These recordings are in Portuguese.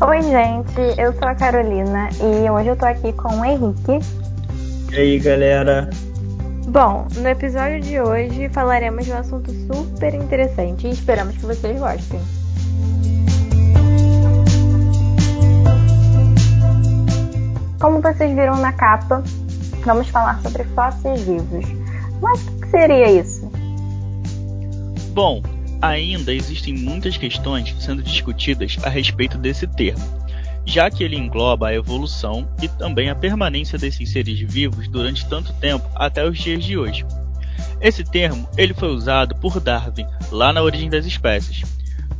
Oi, gente, eu sou a Carolina e hoje eu tô aqui com o Henrique. E aí, galera? Bom, no episódio de hoje falaremos de um assunto super interessante e esperamos que vocês gostem. Como vocês viram na capa, vamos falar sobre fósseis vivos. Mas o que seria isso? Bom, ainda existem muitas questões sendo discutidas a respeito desse termo, já que ele engloba a evolução e também a permanência desses seres vivos durante tanto tempo até os dias de hoje. Esse termo ele foi usado por Darwin lá na origem das espécies,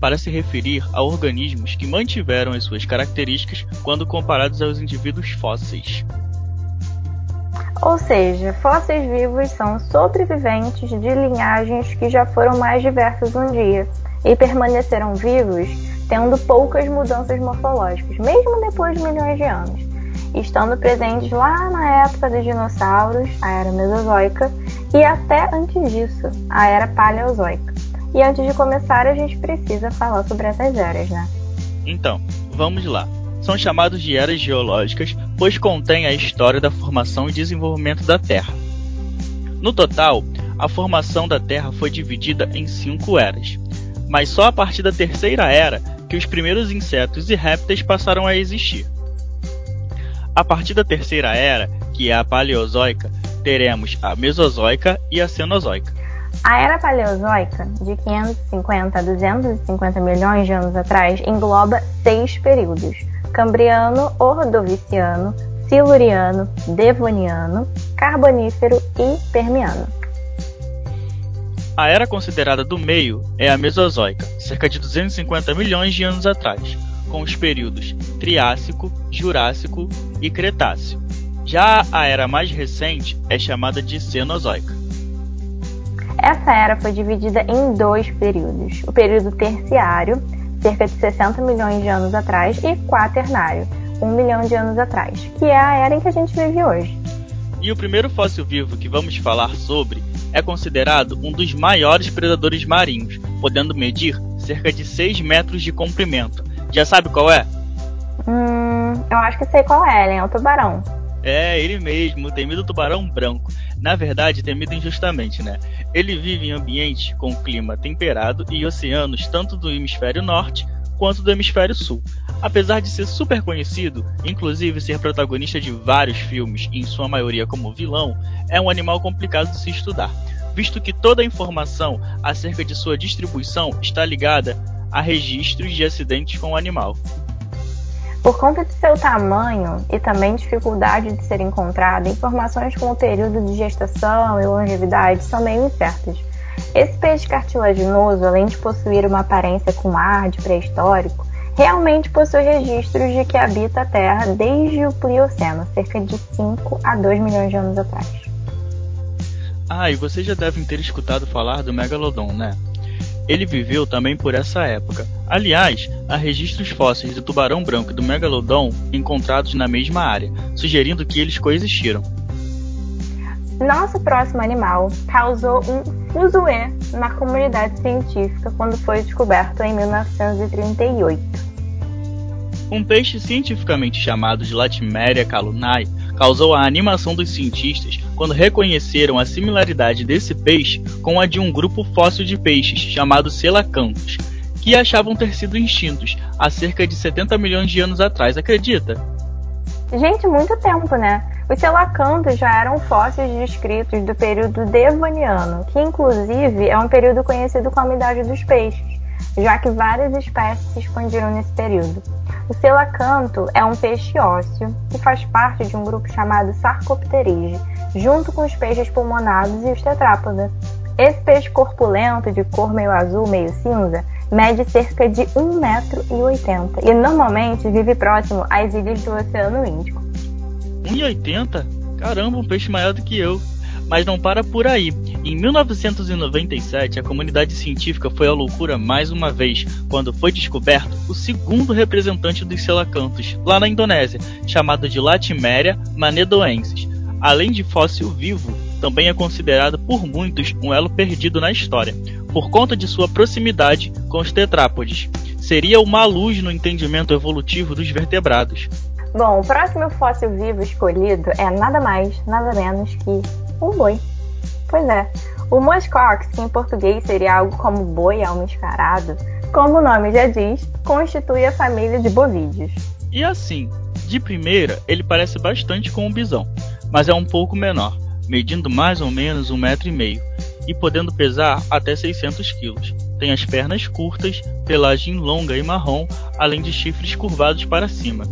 para se referir a organismos que mantiveram as suas características quando comparados aos indivíduos fósseis. Ou seja, fósseis vivos são sobreviventes de linhagens que já foram mais diversas um dia e permaneceram vivos tendo poucas mudanças morfológicas, mesmo depois de milhões de anos, estando presentes lá na época dos dinossauros, a era mesozoica, e até antes disso, a era paleozoica. E antes de começar, a gente precisa falar sobre essas eras, né? Então, vamos lá. São chamados de eras geológicas, pois contêm a história da formação e desenvolvimento da Terra. No total, a formação da Terra foi dividida em cinco eras, mas só a partir da terceira era que os primeiros insetos e répteis passaram a existir. A partir da terceira era, que é a Paleozoica, teremos a Mesozoica e a Cenozoica. A era paleozoica, de 550 a 250 milhões de anos atrás, engloba seis períodos: Cambriano, Ordoviciano, Siluriano, Devoniano, Carbonífero e Permiano. A era considerada do meio é a Mesozoica, cerca de 250 milhões de anos atrás, com os períodos Triássico, Jurássico e Cretáceo. Já a era mais recente é chamada de Cenozoica. Essa era foi dividida em dois períodos: o período terciário, cerca de 60 milhões de anos atrás, e quaternário, 1 milhão de anos atrás, que é a era em que a gente vive hoje. E o primeiro fóssil vivo que vamos falar sobre é considerado um dos maiores predadores marinhos, podendo medir cerca de 6 metros de comprimento. Já sabe qual é? Hum, eu acho que sei qual é, é o tubarão. É, ele mesmo, o temido tubarão branco. Na verdade, temido injustamente, né? Ele vive em ambientes com clima temperado e oceanos tanto do hemisfério norte quanto do hemisfério sul. Apesar de ser super conhecido, inclusive ser protagonista de vários filmes, em sua maioria como vilão, é um animal complicado de se estudar, visto que toda a informação acerca de sua distribuição está ligada a registros de acidentes com o animal. Por conta de seu tamanho e também dificuldade de ser encontrada, informações com o período de gestação e longevidade são meio incertas. Esse peixe cartilaginoso, além de possuir uma aparência com ar de pré-histórico, realmente possui registros de que habita a Terra desde o Plioceno, cerca de 5 a 2 milhões de anos atrás. Ah, e vocês já devem ter escutado falar do Megalodon, né? Ele viveu também por essa época. Aliás, há registros fósseis do tubarão branco e do megalodon encontrados na mesma área, sugerindo que eles coexistiram. Nosso próximo animal causou um fuzuê na comunidade científica quando foi descoberto em 1938. Um peixe cientificamente chamado de Latimeria calunae causou a animação dos cientistas quando reconheceram a similaridade desse peixe com a de um grupo fóssil de peixes chamado Selacanthus, que achavam ter sido extintos há cerca de 70 milhões de anos atrás, acredita? Gente, muito tempo, né? Os selacanthus já eram fósseis descritos do período devoniano, que inclusive é um período conhecido como a Idade dos Peixes, já que várias espécies se expandiram nesse período. O selacanto é um peixe ósseo que faz parte de um grupo chamado Sarcopterige, junto com os peixes pulmonados e os tetrápodes. Esse peixe corpulento, de cor meio azul, meio cinza, mede cerca de 1,80m e normalmente vive próximo às ilhas do Oceano Índico. 1,80? Caramba, um peixe maior do que eu. Mas não para por aí. Em 1997, a comunidade científica foi à loucura mais uma vez quando foi descoberto o segundo representante dos selacanthus, lá na Indonésia, chamado de Latimeria manedoensis. Além de fóssil vivo, também é considerado por muitos um elo perdido na história, por conta de sua proximidade com os tetrápodes. Seria uma luz no entendimento evolutivo dos vertebrados. Bom, o próximo fóssil vivo escolhido é nada mais, nada menos que um boi. Pois é, o muskox, que em português seria algo como boi almiscarado, como o nome já diz, constitui a família de bovídeos. E assim, de primeira, ele parece bastante com um bisão, mas é um pouco menor, medindo mais ou menos um metro e meio e podendo pesar até 600 quilos. Tem as pernas curtas, pelagem longa e marrom, além de chifres curvados para cima.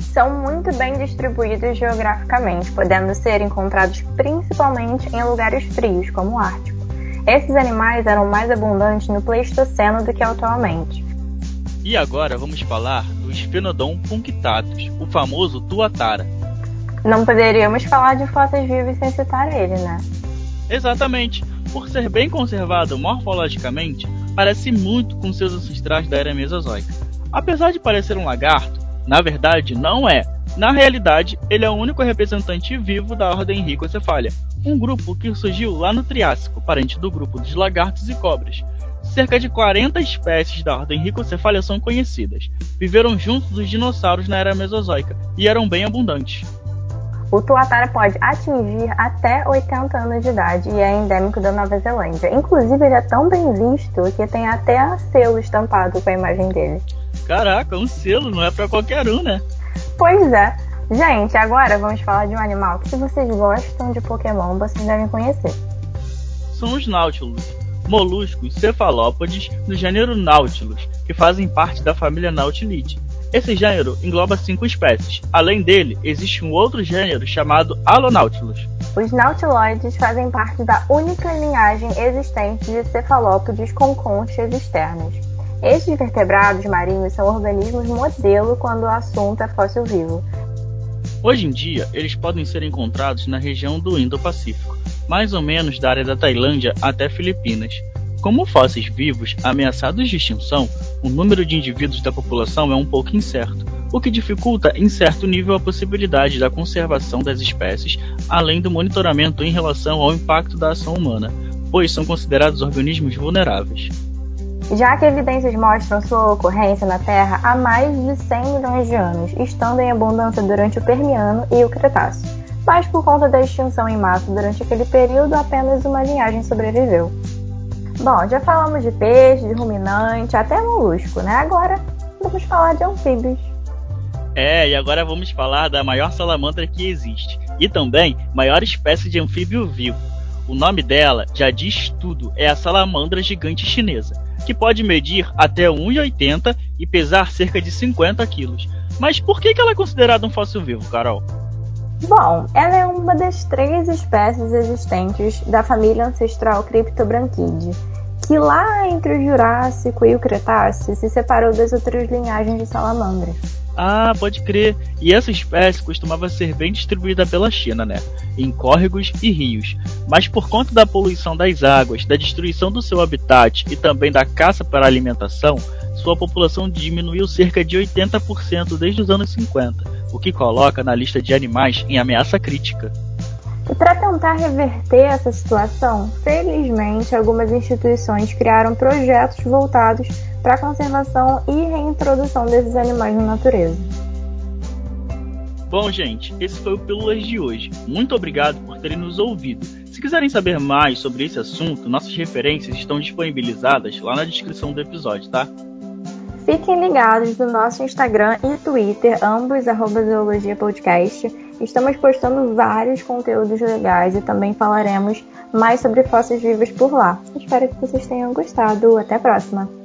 São muito bem distribuídos geograficamente, podendo ser encontrados principalmente em lugares frios, como o Ártico. Esses animais eram mais abundantes no Pleistoceno do que atualmente. E agora vamos falar do Sphenodon punctatus, o famoso tuatara. Não poderíamos falar de fósseis vivos sem citar ele, né? Exatamente. Por ser bem conservado morfologicamente, parece muito com seus ancestrais da era Mesozoica. Apesar de parecer um lagarto, na verdade não é. Na realidade, ele é o único representante vivo da ordem Ricocephalia, um grupo que surgiu lá no Triássico, parente do grupo dos lagartos e cobras. Cerca de 40 espécies da ordem Ricocephalia são conhecidas. Viveram juntos os dinossauros na era Mesozoica e eram bem abundantes. O tuatara pode atingir até 80 anos de idade e é endêmico da Nova Zelândia. Inclusive, ele é tão bem visto que tem até selo estampado com a imagem dele. Caraca, um selo não é para qualquer um, né? Pois é. Gente, agora vamos falar de um animal que, se vocês gostam de Pokémon, vocês devem conhecer. São os Nautilus, moluscos cefalópodes do gênero Nautilus, que fazem parte da família Nautilidae. Esse gênero engloba cinco espécies. Além dele, existe um outro gênero chamado Alonautilus. Os nautiloides fazem parte da única linhagem existente de cefalópodes com conchas externas. Estes vertebrados marinhos são organismos modelo quando o assunto é fóssil vivo. Hoje em dia, eles podem ser encontrados na região do Indo-Pacífico, mais ou menos da área da Tailândia até Filipinas. Como fósseis vivos ameaçados de extinção, o número de indivíduos da população é um pouco incerto, o que dificulta em certo nível a possibilidade da conservação das espécies, além do monitoramento em relação ao impacto da ação humana, pois são considerados organismos vulneráveis. Já que evidências mostram sua ocorrência na Terra há mais de 100 milhões de anos, estando em abundância durante o Permiano e o Cretáceo. Mas por conta da extinção em massa durante aquele período, apenas uma linhagem sobreviveu. Bom, já falamos de peixe, de ruminante, até molusco, né? Agora vamos falar de anfíbios. É, e agora vamos falar da maior salamandra que existe e também maior espécie de anfíbio vivo. O nome dela já diz tudo, é a salamandra gigante chinesa, que pode medir até 1,80 e pesar cerca de 50 quilos. Mas por que ela é considerada um fóssil vivo, Carol? Bom, ela é uma das três espécies existentes da família ancestral Cryptobranchidae, que lá entre o Jurássico e o Cretáceo se separou das outras linhagens de salamandras. Ah, pode crer. E essa espécie costumava ser bem distribuída pela China, né? Em córregos e rios. Mas por conta da poluição das águas, da destruição do seu habitat e também da caça para alimentação, sua população diminuiu cerca de 80% desde os anos 50 o que coloca na lista de animais em ameaça crítica. E para tentar reverter essa situação, felizmente algumas instituições criaram projetos voltados para a conservação e reintrodução desses animais na natureza. Bom, gente, esse foi o Pílulas de hoje. Muito obrigado por terem nos ouvido. Se quiserem saber mais sobre esse assunto, nossas referências estão disponibilizadas lá na descrição do episódio, tá? Fiquem ligados no nosso Instagram e Twitter, ambos arroba Zoologia Podcast. Estamos postando vários conteúdos legais e também falaremos mais sobre fósseis vivos por lá. Espero que vocês tenham gostado. Até a próxima!